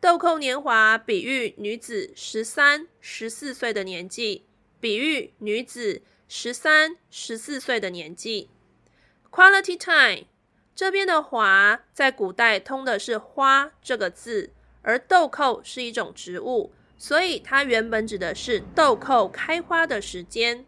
豆蔻年华，比喻女子十三、十四岁的年纪。比喻女子十三、十四岁的年纪。Quality time。这边的“华”在古代通的是“花”这个字，而豆蔻是一种植物，所以它原本指的是豆蔻开花的时间。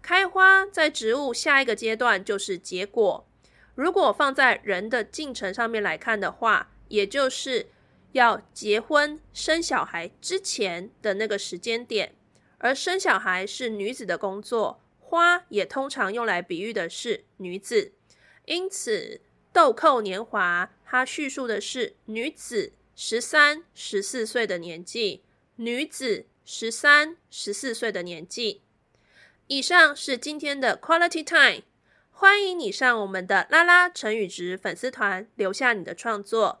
开花在植物下一个阶段就是结果。如果放在人的进程上面来看的话，也就是要结婚生小孩之前的那个时间点。而生小孩是女子的工作，花也通常用来比喻的是女子，因此。豆蔻年华，它叙述的是女子十三、十四岁的年纪。女子十三、十四岁的年纪。以上是今天的 Quality Time，欢迎你上我们的拉拉成语值粉丝团留下你的创作，